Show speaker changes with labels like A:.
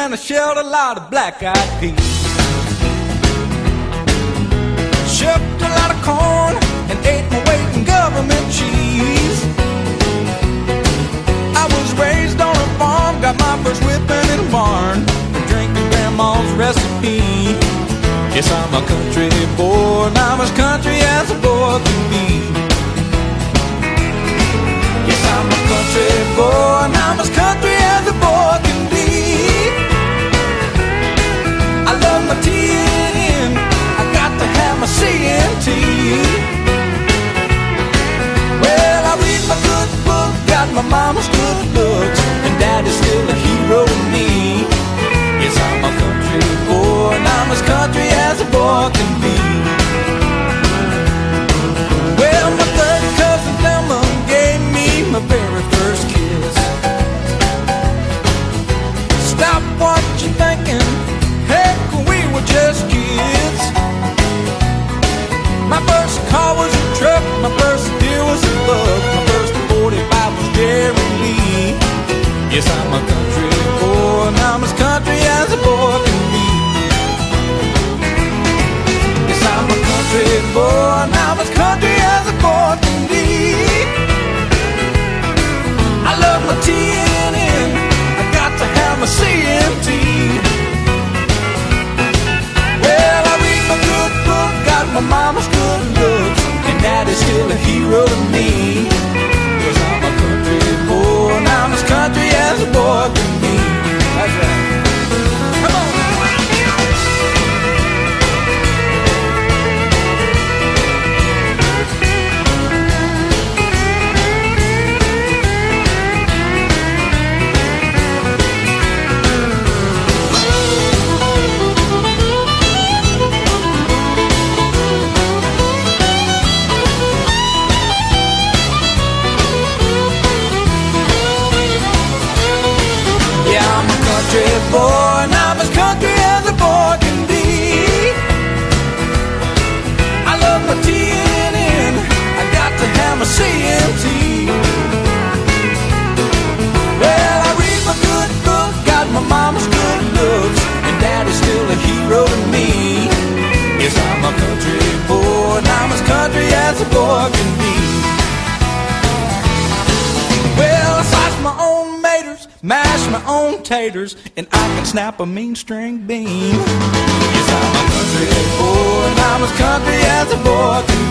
A: shelled a lot of black-eyed peas. Shucked a lot of corn and ate my weight in government cheese. I was raised on a farm, got my first whipping in a barn, drinking grandma's recipe. Yes, I'm a country boy, and I'm as country as a boy can be. My mama's good looks, and daddy's still a hero to me. Yes, I'm a country boy, and I'm as country as a boy can be. Well, my third cousin Thelma gave me my very first kiss. Stop what you're thinking, heck, we were just kids. My first car was a truck, my first deer was a bug, Yes, I'm a country boy, and I'm as country as a boy can be. Yes, I'm a country boy, and I'm as country as a boy can be. I love my TNN, I got to have my CMT. Well, I read my good book, got my mama's good looks, and daddy's still a hero to me. I'm a mash my own taters, and I can snap a mean string bean. Yes, I'm a country boy, and I'm as country as a boy can